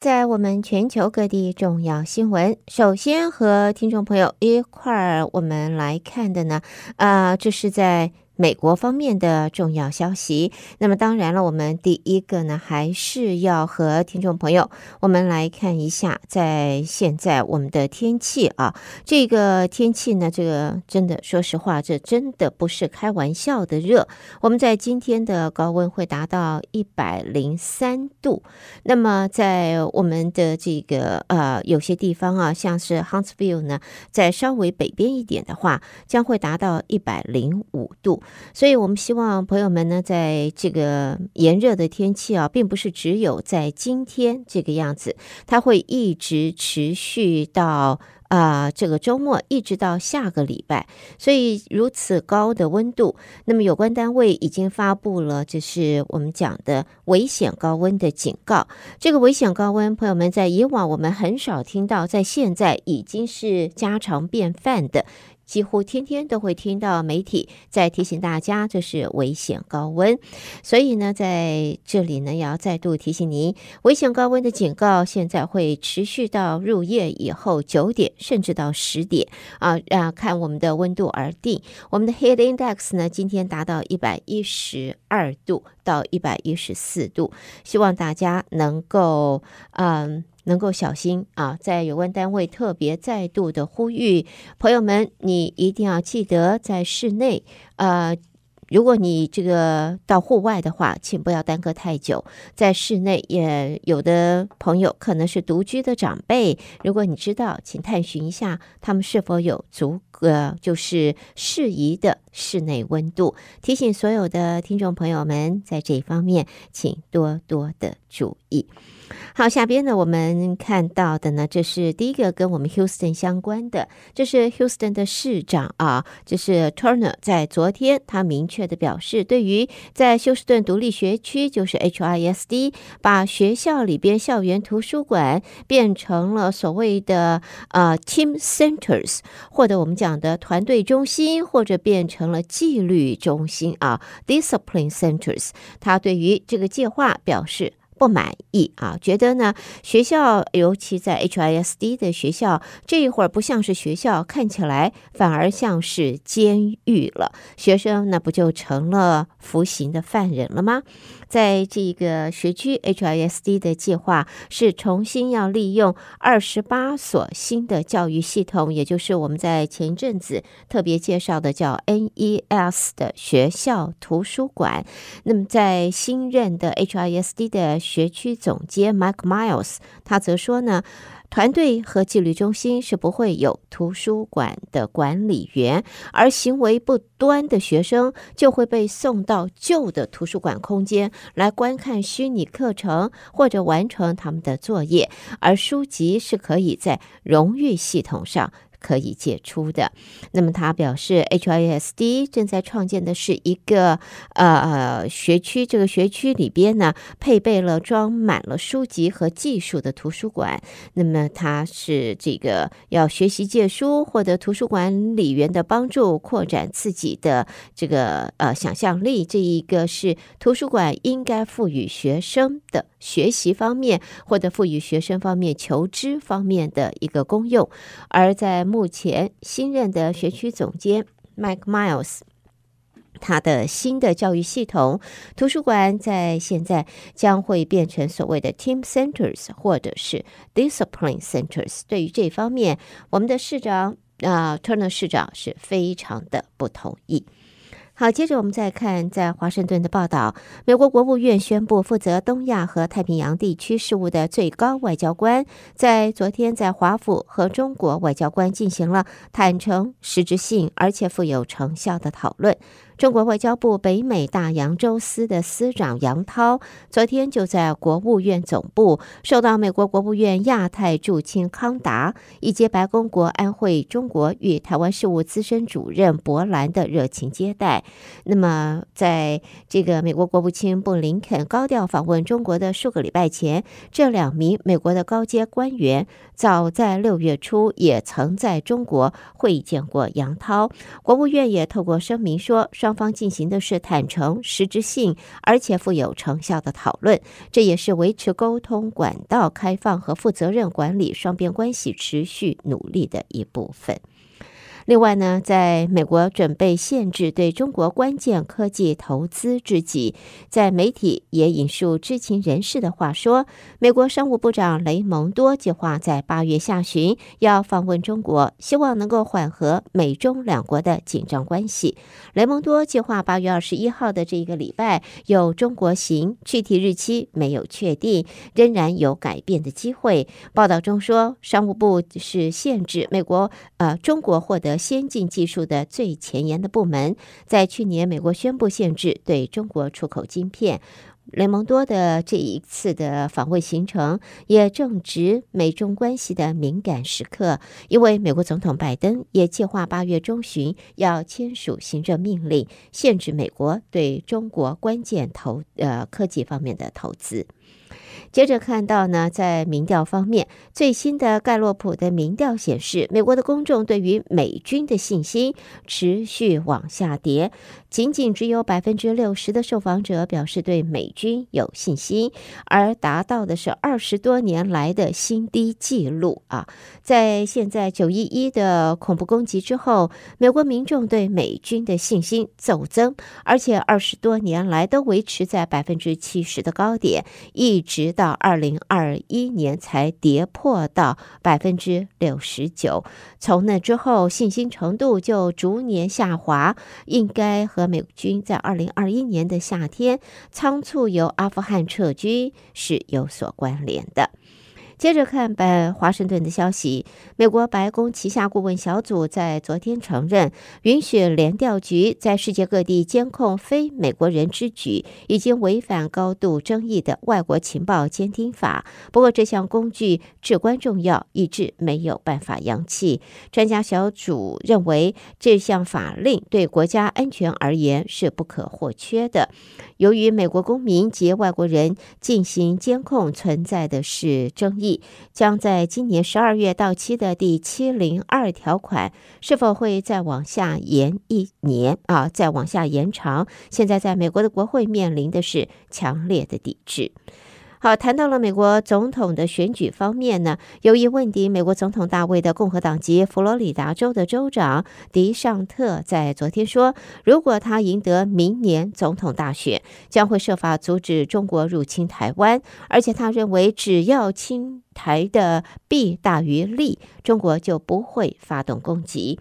在我们全球各地重要新闻，首先和听众朋友一块儿我们来看的呢，啊、这是在。美国方面的重要消息。那么，当然了，我们第一个呢，还是要和听众朋友我们来看一下，在现在我们的天气啊，这个天气呢，这个真的，说实话，这真的不是开玩笑的热。我们在今天的高温会达到一百零三度。那么，在我们的这个呃有些地方啊，像是 Huntsville 呢，在稍微北边一点的话，将会达到一百零五度。所以，我们希望朋友们呢，在这个炎热的天气啊，并不是只有在今天这个样子，它会一直持续到啊、这个周末，一直到下个礼拜。所以，如此高的温度，那么有关单位已经发布了，就是我们讲的危险高温的警告。这个危险高温，朋友们在以往我们很少听到，在现在已经是家常便饭的。几乎天天都会听到媒体在提醒大家，这是危险高温。所以呢，在这里呢，也要再度提醒您，危险高温的警告现在会持续到入夜以后九点，甚至到十点啊啊，看我们的温度而定。我们的 Heat Index 呢，今天达到一百一十二度到一百一十四度，希望大家能够嗯。能够小心啊！在有关单位特别再度的呼吁朋友们，你一定要记得在室内。呃，如果你这个到户外的话，请不要耽搁太久。在室内，也有的朋友可能是独居的长辈，如果你知道，请探寻一下他们是否有足呃就是适宜的室内温度。提醒所有的听众朋友们，在这一方面，请多多的注意。好，下边呢，我们看到的呢，这是第一个跟我们 Houston 相关的，这是 Houston 的市长啊，这是 Turner，在昨天他明确的表示，对于在休斯顿独立学区，就是 HISD，把学校里边校园图书馆变成了所谓的呃 Team Centers，或者我们讲的团队中心，或者变成了纪律中心啊，Discipline Centers，他对于这个计划表示。不满意啊，觉得呢学校，尤其在 HISD 的学校，这一会儿不像是学校，看起来反而像是监狱了。学生那不就成了服刑的犯人了吗？在这个学区，HISD 的计划是重新要利用二十八所新的教育系统，也就是我们在前一阵子特别介绍的叫 NES 的学校图书馆。那么，在新任的 HISD 的学区总监 Mike Miles，他则说呢，团队和纪律中心是不会有图书馆的管理员，而行为不端的学生就会被送到旧的图书馆空间来观看虚拟课程或者完成他们的作业，而书籍是可以在荣誉系统上。可以解除的。那么他表示，HISD 正在创建的是一个呃学区，这个学区里边呢，配备了装满了书籍和技术的图书馆。那么他是这个要学习借书，获得图书管理员的帮助，扩展自己的这个呃想象力。这一个是图书馆应该赋予学生的学习方面，或者赋予学生方面求知方面的一个功用，而在。目前新任的学区总监 Mike Miles，他的新的教育系统图书馆在现在将会变成所谓的 Team Centers 或者是 Discipline Centers。对于这方面，我们的市长啊、呃、Turner 市长是非常的不同意。好，接着我们再看在华盛顿的报道。美国国务院宣布，负责东亚和太平洋地区事务的最高外交官在昨天在华府和中国外交官进行了坦诚、实质性而且富有成效的讨论。中国外交部北美大洋洲司的司长杨涛昨天就在国务院总部受到美国国务院亚太驻青康达以及白宫国安会中国与台湾事务资深主任博兰的热情接待。那么，在这个美国国务卿布林肯高调访问中国的数个礼拜前，这两名美国的高阶官员早在六月初也曾在中国会见过杨涛。国务院也透过声明说，双方进行的是坦诚、实质性而且富有成效的讨论，这也是维持沟通管道开放和负责任管理双边关系持续努力的一部分。另外呢，在美国准备限制对中国关键科技投资之际，在媒体也引述知情人士的话说，美国商务部长雷蒙多计划在八月下旬要访问中国，希望能够缓和美中两国的紧张关系。雷蒙多计划八月二十一号的这一个礼拜有中国行，具体日期没有确定，仍然有改变的机会。报道中说，商务部是限制美国呃中国获得。先进技术的最前沿的部门，在去年，美国宣布限制对中国出口晶片。雷蒙多的这一次的访问行程，也正值美中关系的敏感时刻，因为美国总统拜登也计划八月中旬要签署行政命令，限制美国对中国关键投呃科技方面的投资。接着看到呢，在民调方面，最新的盖洛普的民调显示，美国的公众对于美军的信心持续往下跌，仅仅只有百分之六十的受访者表示对美军有信心，而达到的是二十多年来的新低纪录啊！在现在九一一的恐怖攻击之后，美国民众对美军的信心骤增，而且二十多年来都维持在百分之七十的高点，一直。到二零二一年才跌破到百分之六十九，从那之后信心程度就逐年下滑，应该和和美军在二零二一年的夏天仓促由阿富汗撤军是有所关联的。接着看本华盛顿的消息，美国白宫旗下顾问小组在昨天承认，允许联调局在世界各地监控非美国人之举，已经违反高度争议的外国情报监听法。不过，这项工具至关重要，以致没有办法扬弃。专家小组认为，这项法令对国家安全而言是不可或缺的。由于美国公民及外国人进行监控存在的是争议。将在今年十二月到期的第七零二条款是否会再往下延一年啊？再往下延长？现在在美国的国会面临的是强烈的抵制。好，谈到了美国总统的选举方面呢，由于问鼎美国总统大位的共和党籍佛罗里达州的州长迪尚特在昨天说，如果他赢得明年总统大选，将会设法阻止中国入侵台湾，而且他认为只要侵台的弊大于利，中国就不会发动攻击。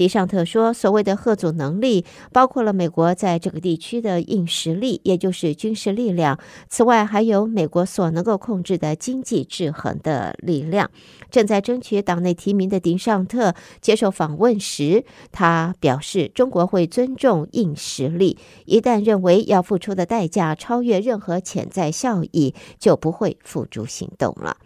迪尚特说：“所谓的吓阻能力，包括了美国在这个地区的硬实力，也就是军事力量。此外，还有美国所能够控制的经济制衡的力量。”正在争取党内提名的迪尚特接受访问时，他表示：“中国会尊重硬实力，一旦认为要付出的代价超越任何潜在效益，就不会付诸行动了。”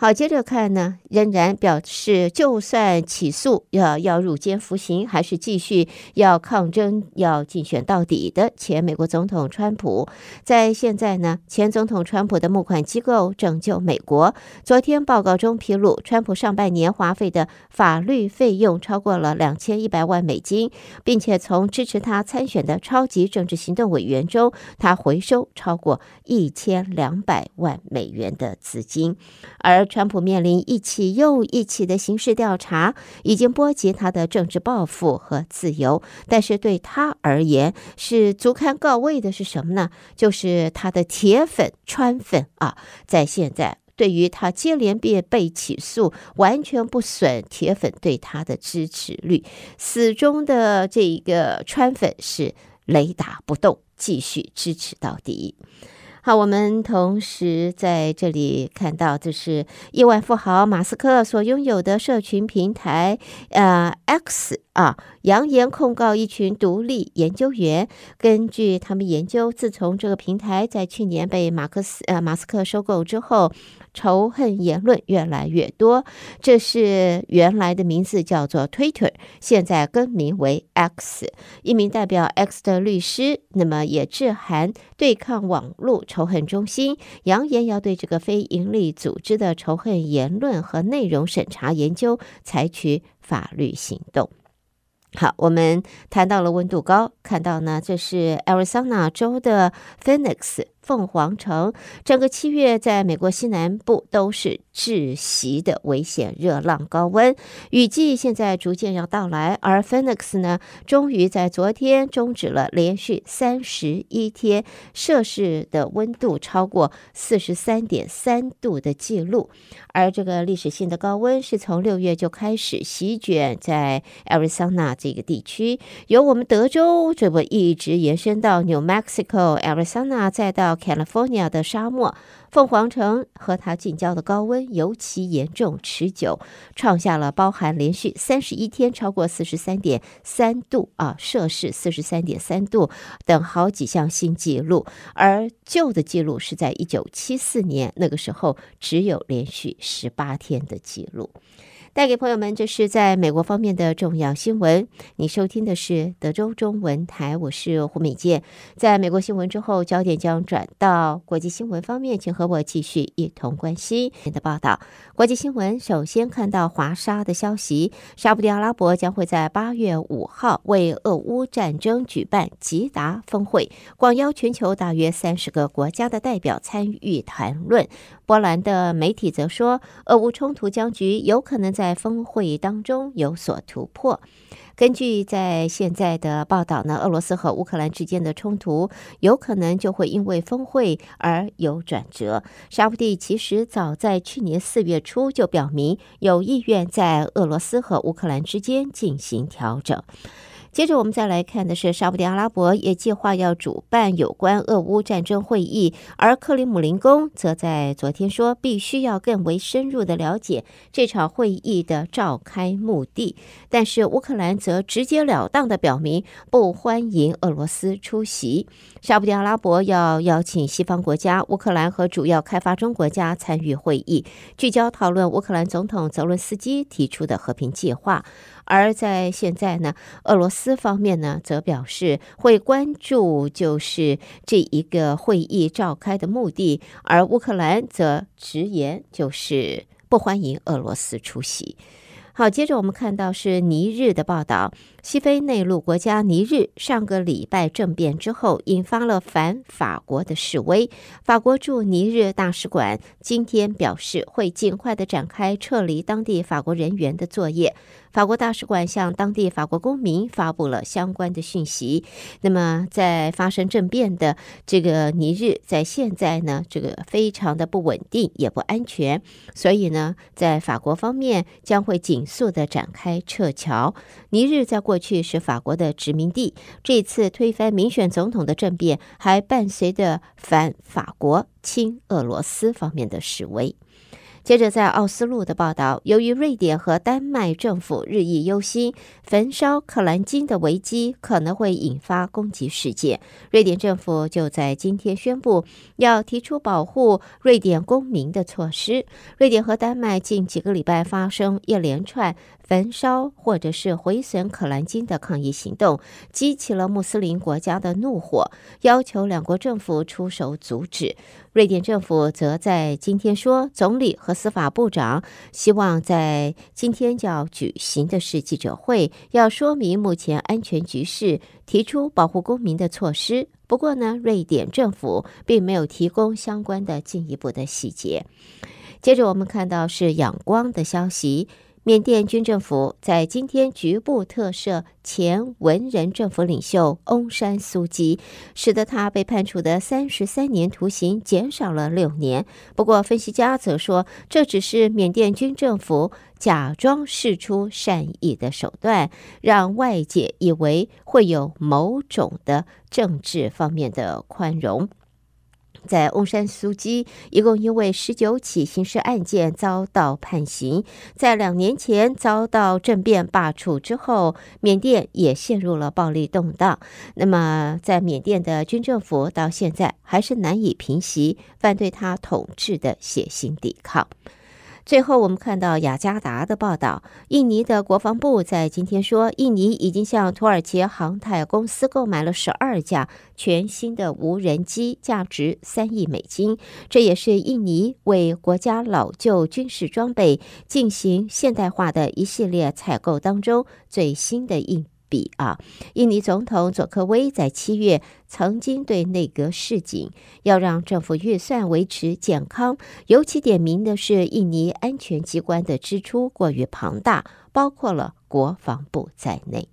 好，接着看呢，仍然表示，就算起诉要要入监服刑，还是继续要抗争，要竞选到底的前美国总统川普，在现在呢，前总统川普的募款机构拯救美国，昨天报告中披露，川普上半年花费的法律费用超过了两千一百万美金，并且从支持他参选的超级政治行动委员中，他回收超过一千两百万美元的资金，而。川普面临一起又一起的刑事调查，已经波及他的政治抱负和自由。但是对他而言，是足堪告慰的是什么呢？就是他的铁粉川粉啊，在现在对于他接连被被起诉，完全不损铁粉对他的支持率。死忠的这一个川粉是雷打不动，继续支持到底。好，我们同时在这里看到，就是亿万富豪马斯克所拥有的社群平台，呃，X。啊，扬言控告一群独立研究员。根据他们研究，自从这个平台在去年被马克思呃马斯克收购之后，仇恨言论越来越多。这是原来的名字叫做 Twitter，现在更名为 X。一名代表 X 的律师，那么也致函对抗网络仇恨中心，扬言要对这个非营利组织的仇恨言论和内容审查研究采取法律行动。好，我们谈到了温度高，看到呢，这是 Arizona 州的 Phoenix。凤凰城，整个七月在美国西南部都是窒息的危险热浪高温，雨季现在逐渐要到来，而 Phoenix 呢，终于在昨天终止了连续三十一天摄氏的温度超过四十三点三度的记录，而这个历史性的高温是从六月就开始席卷在 Arizona 这个地区，由我们德州这不一直延伸到 New Mexico、Arizona，再到 California 的沙漠，凤凰城和它近郊的高温尤其严重持久，创下了包含连续三十一天超过四十三点三度啊摄氏四十三点三度等好几项新纪录，而旧的记录是在一九七四年，那个时候只有连续十八天的记录。带给朋友们，这是在美国方面的重要新闻。你收听的是德州中文台，我是胡美健。在美国新闻之后，焦点将转到国际新闻方面，请和我继续一同关心您的报道。国际新闻首先看到华沙的消息，沙布迪阿拉伯将会在八月五号为俄乌战争举办吉达峰会，广邀全球大约三十个国家的代表参与谈论。波兰的媒体则说，俄乌冲突僵局有可能在峰会当中有所突破。根据在现在的报道呢，俄罗斯和乌克兰之间的冲突有可能就会因为峰会而有转折。沙乌地其实早在去年四月初就表明有意愿在俄罗斯和乌克兰之间进行调整。接着我们再来看的是，沙乌地阿拉伯也计划要主办有关俄乌战争会议，而克里姆林宫则在昨天说，必须要更为深入的了解这场会议的召开目的。但是乌克兰则直截了当的表明不欢迎俄罗斯出席。沙乌地阿拉伯要邀请西方国家、乌克兰和主要开发中国家参与会议，聚焦讨论乌克兰总统泽伦斯基提出的和平计划。而在现在呢，俄罗斯方面呢则表示会关注就是这一个会议召开的目的，而乌克兰则直言就是不欢迎俄罗斯出席。好，接着我们看到是尼日的报道。西非内陆国家尼日上个礼拜政变之后，引发了反法国的示威。法国驻尼日大使馆今天表示，会尽快的展开撤离当地法国人员的作业。法国大使馆向当地法国公民发布了相关的讯息。那么，在发生政变的这个尼日，在现在呢，这个非常的不稳定，也不安全。所以呢，在法国方面将会紧速的展开撤侨。尼日在过去是法国的殖民地，这次推翻民选总统的政变还伴随着反法国、亲俄罗斯方面的示威。接着，在奥斯陆的报道，由于瑞典和丹麦政府日益忧心焚烧克兰金的危机可能会引发攻击事件，瑞典政府就在今天宣布要提出保护瑞典公民的措施。瑞典和丹麦近几个礼拜发生一连串焚烧或者是毁损可兰经的抗议行动，激起了穆斯林国家的怒火，要求两国政府出手阻止。瑞典政府则在今天说，总理和司法部长希望在今天要举行的是记者会，要说明目前安全局势，提出保护公民的措施。不过呢，瑞典政府并没有提供相关的进一步的细节。接着我们看到是仰光的消息。缅甸军政府在今天局部特赦前文人政府领袖翁山苏姬，使得他被判处的三十三年徒刑减少了六年。不过，分析家则说，这只是缅甸军政府假装释出善意的手段，让外界以为会有某种的政治方面的宽容。在翁山苏基，一共因为十九起刑事案件遭到判刑。在两年前遭到政变罢黜之后，缅甸也陷入了暴力动荡。那么，在缅甸的军政府到现在还是难以平息反对他统治的血腥抵抗。最后，我们看到雅加达的报道，印尼的国防部在今天说，印尼已经向土耳其航太公司购买了十二架全新的无人机，价值三亿美金。这也是印尼为国家老旧军事装备进行现代化的一系列采购当中最新的一比啊！印尼总统佐科威在七月曾经对内阁示警，要让政府预算维持健康。尤其点名的是，印尼安全机关的支出过于庞大，包括了国防部在内。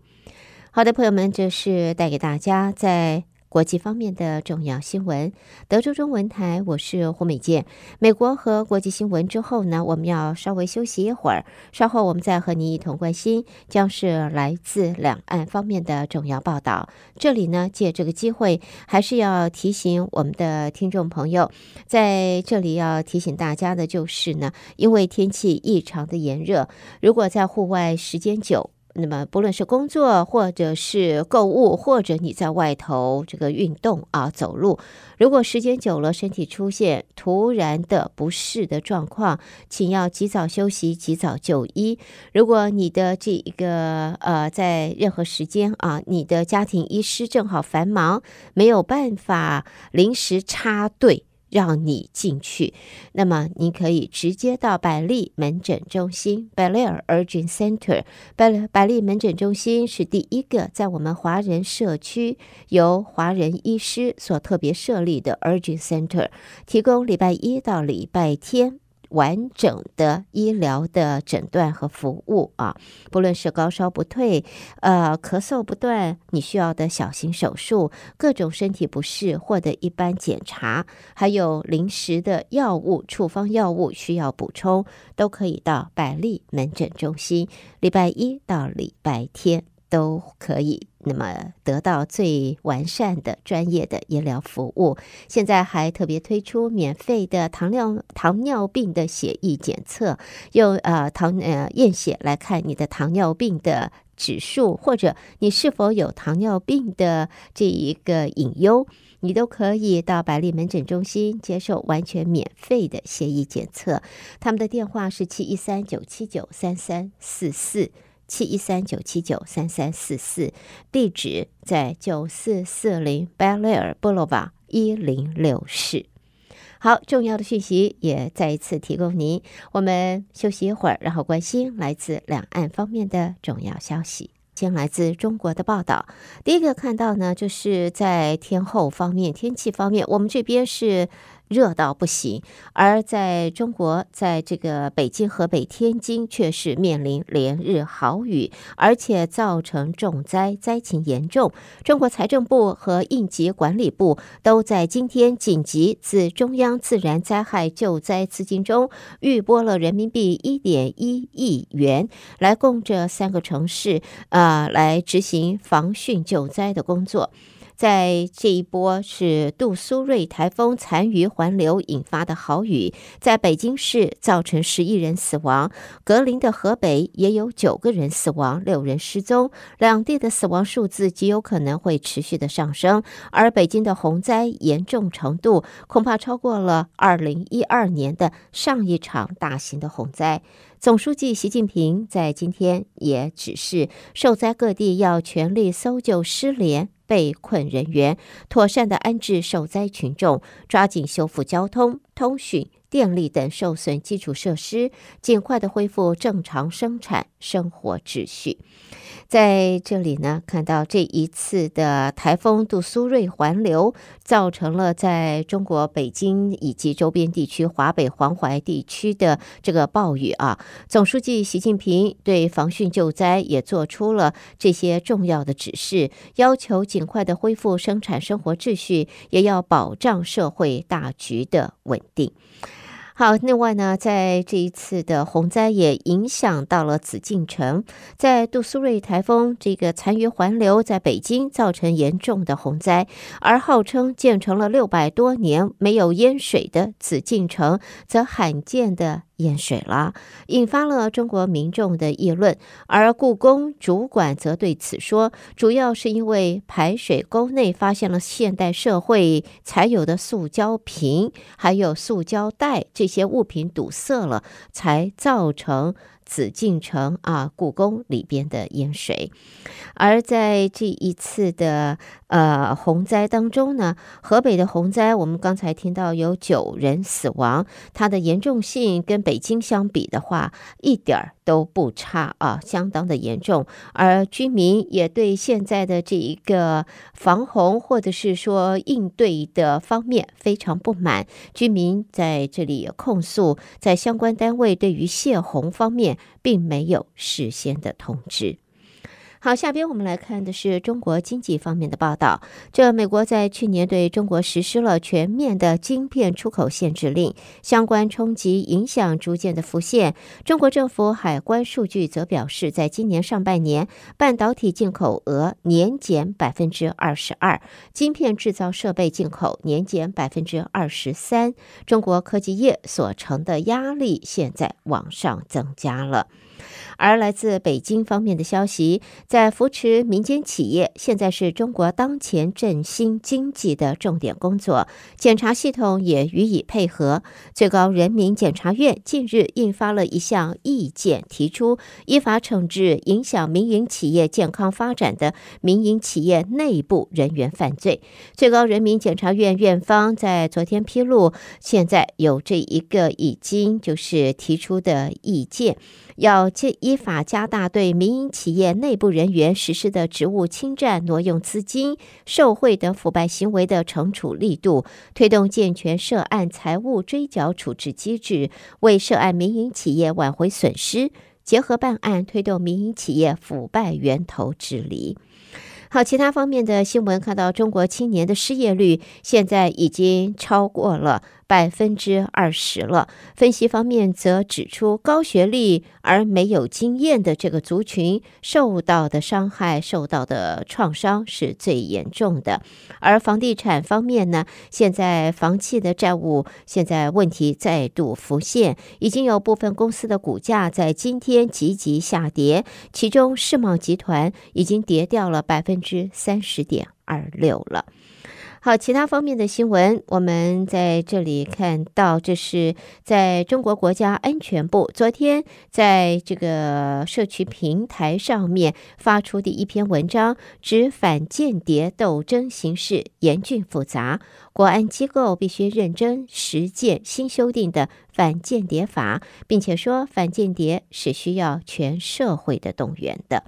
好的，朋友们，这是带给大家在。国际方面的重要新闻，德州中文台，我是胡美健。美国和国际新闻之后呢，我们要稍微休息一会儿，稍后我们再和您一同关心，将是来自两岸方面的重要报道。这里呢，借这个机会，还是要提醒我们的听众朋友，在这里要提醒大家的就是呢，因为天气异常的炎热，如果在户外时间久。那么，不论是工作，或者是购物，或者你在外头这个运动啊，走路，如果时间久了，身体出现突然的不适的状况，请要及早休息，及早就医。如果你的这一个呃，在任何时间啊，你的家庭医师正好繁忙，没有办法临时插队。让你进去，那么你可以直接到百利门诊中心 （Bellaire Urgent Center）。百百利门诊中心是第一个在我们华人社区由华人医师所特别设立的 Urgent Center，提供礼拜一到礼拜天。完整的医疗的诊断和服务啊，不论是高烧不退，呃，咳嗽不断，你需要的小型手术，各种身体不适或者一般检查，还有临时的药物处方药物需要补充，都可以到百利门诊中心，礼拜一到礼拜天。都可以，那么得到最完善的专业的医疗服务。现在还特别推出免费的糖尿糖尿病的血液检测，用呃糖呃验血来看你的糖尿病的指数，或者你是否有糖尿病的这一个隐忧，你都可以到百利门诊中心接受完全免费的血液检测。他们的电话是七一三九七九三三四四。七一三九七九三三四四，地址在九四四零 Bellaire Boulevard 一零六室。好，重要的讯息也再一次提供您。我们休息一会儿，然后关心来自两岸方面的重要消息。先来自中国的报道，第一个看到呢，就是在天后方面、天气方面，我们这边是。热到不行，而在中国，在这个北京、河北、天津却是面临连日豪雨，而且造成重灾，灾情严重。中国财政部和应急管理部都在今天紧急自中央自然灾害救灾资金中预拨了人民币一点一亿元，来供这三个城市啊、来执行防汛救灾的工作。在这一波是杜苏芮台风残余环流引发的豪雨，在北京市造成十一人死亡，格林的河北也有九个人死亡，六人失踪，两地的死亡数字极有可能会持续的上升。而北京的洪灾严重程度恐怕超过了二零一二年的上一场大型的洪灾。总书记习近平在今天也指示受灾各地要全力搜救失联。被困人员，妥善的安置受灾群众，抓紧修复交通、通讯、电力等受损基础设施，尽快的恢复正常生产生活秩序。在这里呢，看到这一次的台风杜苏芮环流，造成了在中国北京以及周边地区、华北、黄淮地区的这个暴雨啊。总书记习近平对防汛救灾也做出了这些重要的指示，要求尽快的恢复生产生活秩序，也要保障社会大局的稳定。好，另外呢，在这一次的洪灾也影响到了紫禁城，在杜苏芮台风这个残余环流在北京造成严重的洪灾，而号称建成了六百多年没有淹水的紫禁城，则罕见的淹水了，引发了中国民众的议论。而故宫主管则对此说，主要是因为排水沟内发现了现代社会才有的塑胶瓶，还有塑胶袋这一些物品堵塞了，才造成紫禁城啊故宫里边的淹水。而在这一次的呃洪灾当中呢，河北的洪灾，我们刚才听到有九人死亡，它的严重性跟北京相比的话，一点儿都不差啊，相当的严重。而居民也对现在的这一个防洪或者是说应对的方面非常不满，居民在这里控诉，在相关单位对于泄洪方面并没有事先的通知。好，下边我们来看的是中国经济方面的报道。这美国在去年对中国实施了全面的晶片出口限制令，相关冲击影响逐渐的浮现。中国政府海关数据则表示，在今年上半年，半导体进口额年减百分之二十二，晶片制造设备进口年减百分之二十三。中国科技业所承的压力现在往上增加了。而来自北京方面的消息，在扶持民间企业，现在是中国当前振兴经济的重点工作。检察系统也予以配合。最高人民检察院近日印发了一项意见，提出依法惩治影响民营企业健康发展的民营企业内部人员犯罪。最高人民检察院院方在昨天披露，现在有这一个已经就是提出的意见。要依法加大对民营企业内部人员实施的职务侵占、挪用资金、受贿等腐败行为的惩处力度，推动健全涉案财务追缴处置机制，为涉案民营企业挽回损失，结合办案，推动民营企业腐败源头治理。好，其他方面的新闻看到，中国青年的失业率现在已经超过了。百分之二十了。分析方面则指出，高学历而没有经验的这个族群受到的伤害、受到的创伤是最严重的。而房地产方面呢，现在房企的债务现在问题再度浮现，已经有部分公司的股价在今天急急下跌，其中世茂集团已经跌掉了百分之三十点二六了。好，其他方面的新闻，我们在这里看到，这是在中国国家安全部昨天在这个社区平台上面发出的一篇文章，指反间谍斗争形势严峻复杂，国安机构必须认真实践新修订的反间谍法，并且说反间谍是需要全社会的动员的。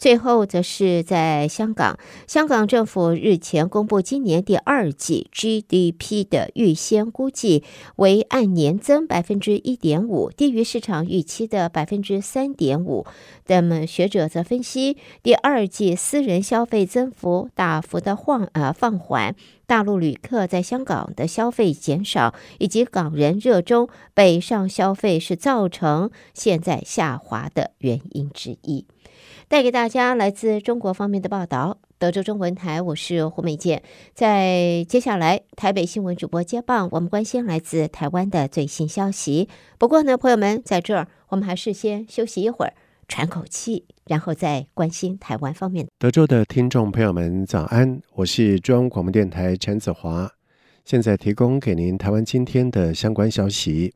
最后，则是在香港，香港政府日前公布今年第二季 GDP 的预先估计为按年增百分之一点五，低于市场预期的百分之三点五。那么学者则分析，第二季私人消费增幅大幅的晃呃放缓，大陆旅客在香港的消费减少，以及港人热衷北上消费，是造成现在下滑的原因之一。带给大家来自中国方面的报道。德州中文台，我是胡美健。在接下来，台北新闻主播接棒，我们关心来自台湾的最新消息。不过呢，朋友们，在这儿我们还是先休息一会儿，喘口气，然后再关心台湾方面。德州的听众朋友们，早安！我是中央广播电台陈子华，现在提供给您台湾今天的相关消息。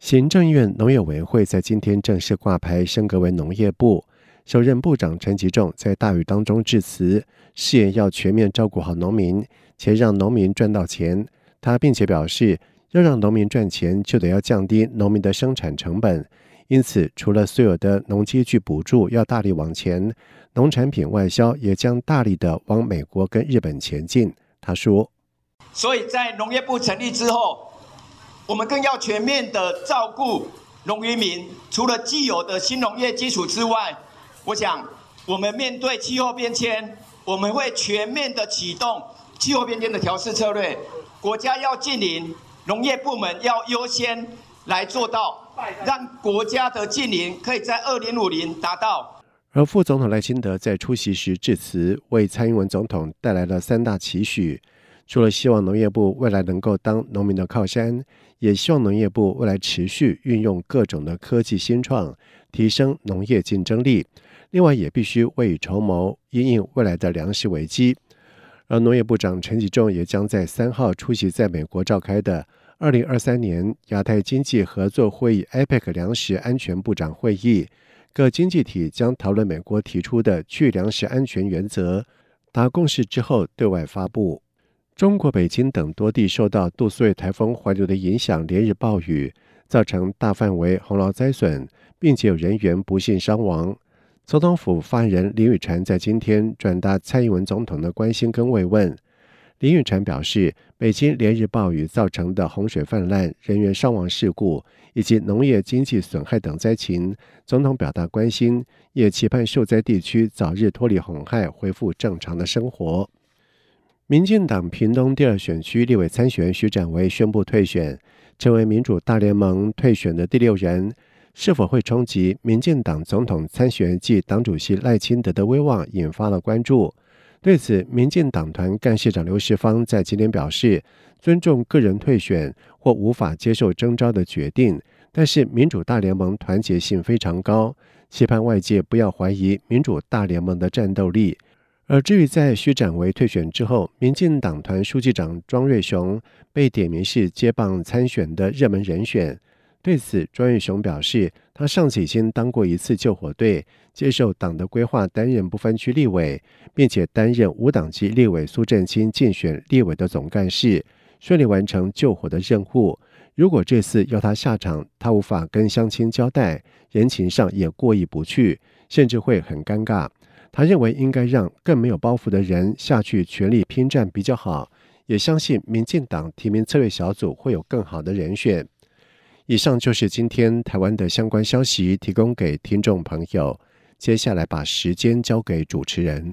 行政院农业委员会在今天正式挂牌升格为农业部。首任部长陈吉仲在大雨当中致辞，誓言要全面照顾好农民，且让农民赚到钱。他并且表示，要让农民赚钱，就得要降低农民的生产成本。因此，除了所有的农机具补助要大力往前，农产品外销也将大力的往美国跟日本前进。他说：“所以在农业部成立之后，我们更要全面的照顾农渔民，除了既有的新农业基础之外。”我想，我们面对气候变迁，我们会全面的启动气候变迁的调试策略。国家要近零，农业部门要优先来做到，让国家的近零可以在二零五零达到。而副总统赖清德在出席时致辞，为蔡英文总统带来了三大期许。除了希望农业部未来能够当农民的靠山，也希望农业部未来持续运用各种的科技新创，提升农业竞争力。另外，也必须未雨绸缪，因应未来的粮食危机。而农业部长陈吉仲也将在三号出席在美国召开的二零二三年亚太经济合作会议 （APEC） 粮食安全部长会议，各经济体将讨论美国提出的去粮食安全原则，达共识之后对外发布。中国北京等多地受到杜苏芮台风环流的影响，连日暴雨造成大范围洪涝灾损，并且有人员不幸伤亡。总统府发言人林宇传在今天转达蔡英文总统的关心跟慰问。林宇传表示，北京连日暴雨造成的洪水泛滥、人员伤亡事故以及农业经济损害等灾情，总统表达关心，也期盼受灾地区早日脱离洪害，恢复正常的生活。民进党屏东第二选区立委参选徐展维宣布退选，成为民主大联盟退选的第六人，是否会冲击民进党总统参选暨党主席赖清德的威望，引发了关注。对此，民进党团干事长刘世芳在今天表示，尊重个人退选或无法接受征召的决定，但是民主大联盟团结性非常高，期盼外界不要怀疑民主大联盟的战斗力。而至于在徐展维退选之后，民进党团书记长庄瑞雄被点名是接棒参选的热门人选。对此，庄玉雄表示，他上次已经当过一次救火队，接受党的规划担任不分区立委，并且担任无党籍立委苏振清竞选立委的总干事，顺利完成救火的任务。如果这次要他下场，他无法跟乡亲交代，人情上也过意不去，甚至会很尴尬。他认为应该让更没有包袱的人下去全力拼战比较好，也相信民进党提名策略小组会有更好的人选。以上就是今天台湾的相关消息，提供给听众朋友。接下来把时间交给主持人。